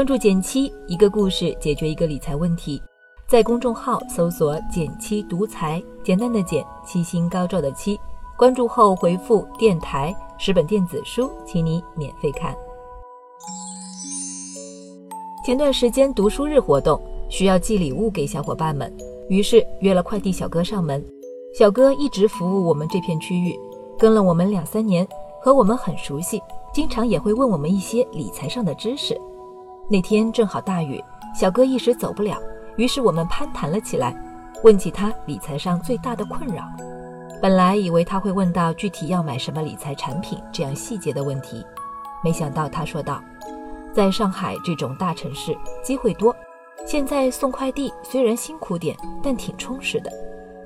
关注减七，一个故事解决一个理财问题。在公众号搜索“减七独裁，简单的减，七星高照的七。关注后回复“电台”十本电子书，请你免费看。前段时间读书日活动需要寄礼物给小伙伴们，于是约了快递小哥上门。小哥一直服务我们这片区域，跟了我们两三年，和我们很熟悉，经常也会问我们一些理财上的知识。那天正好大雨，小哥一时走不了，于是我们攀谈了起来，问起他理财上最大的困扰。本来以为他会问到具体要买什么理财产品这样细节的问题，没想到他说道：“在上海这种大城市，机会多，现在送快递虽然辛苦点，但挺充实的。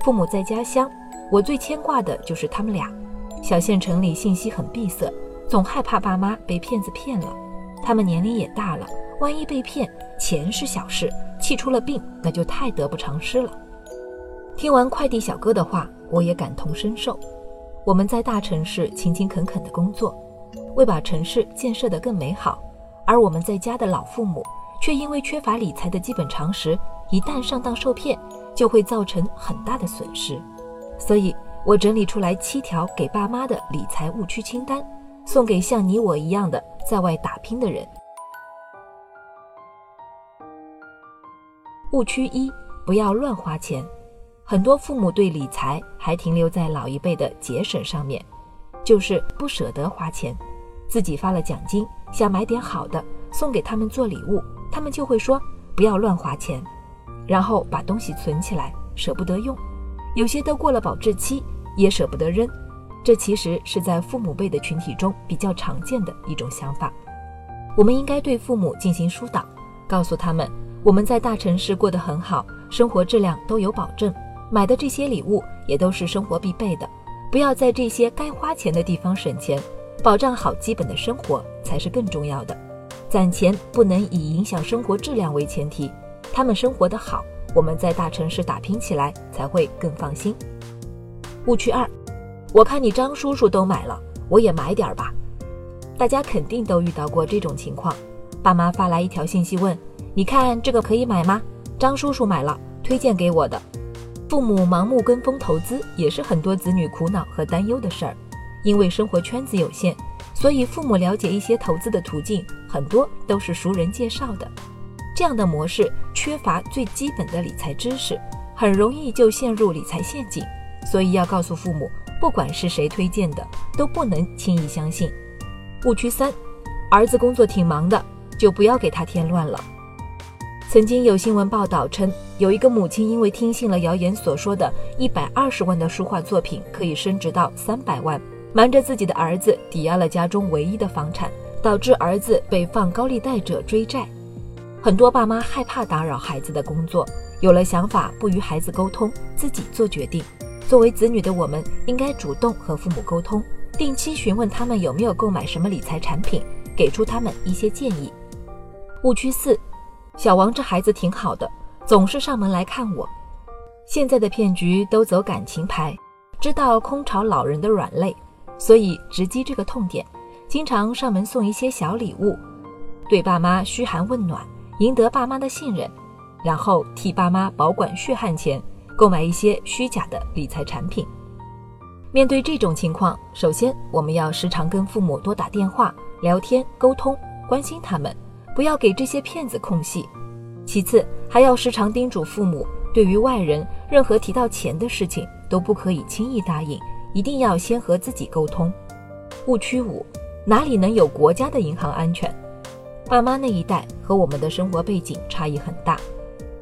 父母在家乡，我最牵挂的就是他们俩。小县城里信息很闭塞，总害怕爸妈被骗子骗了，他们年龄也大了。”万一被骗，钱是小事，气出了病，那就太得不偿失了。听完快递小哥的话，我也感同身受。我们在大城市勤勤恳恳的工作，为把城市建设得更美好，而我们在家的老父母却因为缺乏理财的基本常识，一旦上当受骗，就会造成很大的损失。所以，我整理出来七条给爸妈的理财误区清单，送给像你我一样的在外打拼的人。误区一：不要乱花钱。很多父母对理财还停留在老一辈的节省上面，就是不舍得花钱。自己发了奖金，想买点好的送给他们做礼物，他们就会说不要乱花钱，然后把东西存起来，舍不得用。有些都过了保质期，也舍不得扔。这其实是在父母辈的群体中比较常见的一种想法。我们应该对父母进行疏导，告诉他们。我们在大城市过得很好，生活质量都有保证，买的这些礼物也都是生活必备的。不要在这些该花钱的地方省钱，保障好基本的生活才是更重要的。攒钱不能以影响生活质量为前提，他们生活的好，我们在大城市打拼起来才会更放心。误区二，我看你张叔叔都买了，我也买点儿吧。大家肯定都遇到过这种情况，爸妈发来一条信息问。你看这个可以买吗？张叔叔买了，推荐给我的。父母盲目跟风投资，也是很多子女苦恼和担忧的事儿。因为生活圈子有限，所以父母了解一些投资的途径，很多都是熟人介绍的。这样的模式缺乏最基本的理财知识，很容易就陷入理财陷阱。所以要告诉父母，不管是谁推荐的，都不能轻易相信。误区三：儿子工作挺忙的，就不要给他添乱了。曾经有新闻报道称，有一个母亲因为听信了谣言所说的一百二十万的书画作品可以升值到三百万，瞒着自己的儿子抵押了家中唯一的房产，导致儿子被放高利贷者追债。很多爸妈害怕打扰孩子的工作，有了想法不与孩子沟通，自己做决定。作为子女的我们，应该主动和父母沟通，定期询问他们有没有购买什么理财产品，给出他们一些建议。误区四。小王这孩子挺好的，总是上门来看我。现在的骗局都走感情牌，知道空巢老人的软肋，所以直击这个痛点，经常上门送一些小礼物，对爸妈嘘寒问暖，赢得爸妈的信任，然后替爸妈保管血汗钱，购买一些虚假的理财产品。面对这种情况，首先我们要时常跟父母多打电话、聊天、沟通，关心他们。不要给这些骗子空隙。其次，还要时常叮嘱父母，对于外人任何提到钱的事情都不可以轻易答应，一定要先和自己沟通。误区五：哪里能有国家的银行安全？爸妈那一代和我们的生活背景差异很大，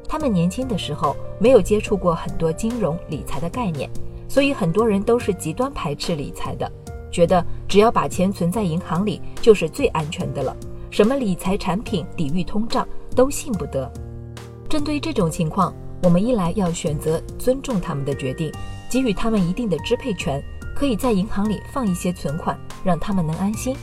他们年轻的时候没有接触过很多金融理财的概念，所以很多人都是极端排斥理财的，觉得只要把钱存在银行里就是最安全的了。什么理财产品抵御通胀都信不得。针对这种情况，我们一来要选择尊重他们的决定，给予他们一定的支配权，可以在银行里放一些存款，让他们能安心。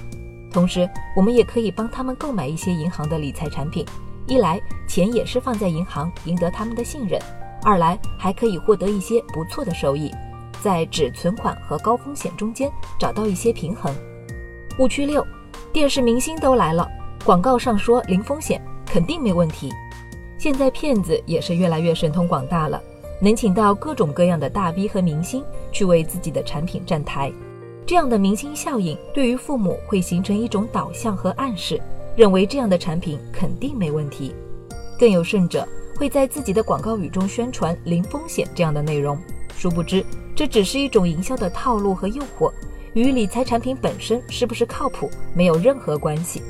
同时，我们也可以帮他们购买一些银行的理财产品，一来钱也是放在银行，赢得他们的信任；二来还可以获得一些不错的收益，在只存款和高风险中间找到一些平衡。误区六，电视明星都来了。广告上说零风险，肯定没问题。现在骗子也是越来越神通广大了，能请到各种各样的大 V 和明星去为自己的产品站台。这样的明星效应对于父母会形成一种导向和暗示，认为这样的产品肯定没问题。更有甚者，会在自己的广告语中宣传零风险这样的内容，殊不知这只是一种营销的套路和诱惑，与理财产品本身是不是靠谱没有任何关系。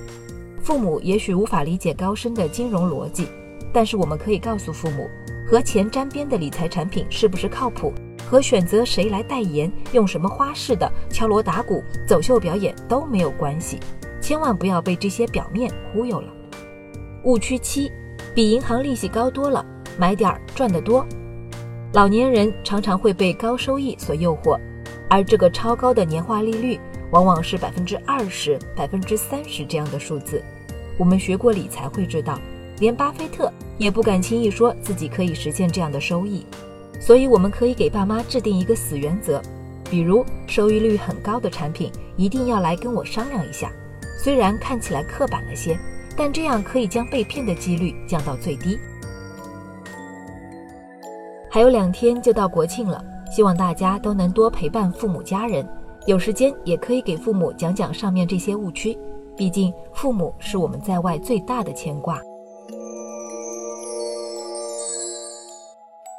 父母也许无法理解高深的金融逻辑，但是我们可以告诉父母，和钱沾边的理财产品是不是靠谱？和选择谁来代言、用什么花式的敲锣打鼓、走秀表演都没有关系，千万不要被这些表面忽悠了。误区七，比银行利息高多了，买点儿赚得多。老年人常常会被高收益所诱惑，而这个超高的年化利率往往是百分之二十、百分之三十这样的数字。我们学过理财会知道，连巴菲特也不敢轻易说自己可以实现这样的收益。所以，我们可以给爸妈制定一个死原则，比如收益率很高的产品一定要来跟我商量一下。虽然看起来刻板了些，但这样可以将被骗的几率降到最低。还有两天就到国庆了，希望大家都能多陪伴父母家人，有时间也可以给父母讲讲上面这些误区，毕竟父母是我们在外最大的牵挂。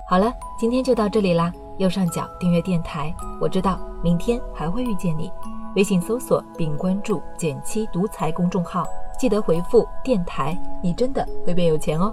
好了，今天就到这里啦。右上角订阅电台，我知道明天还会遇见你。微信搜索并关注“减七独裁公众号，记得回复“电台”，你真的会变有钱哦。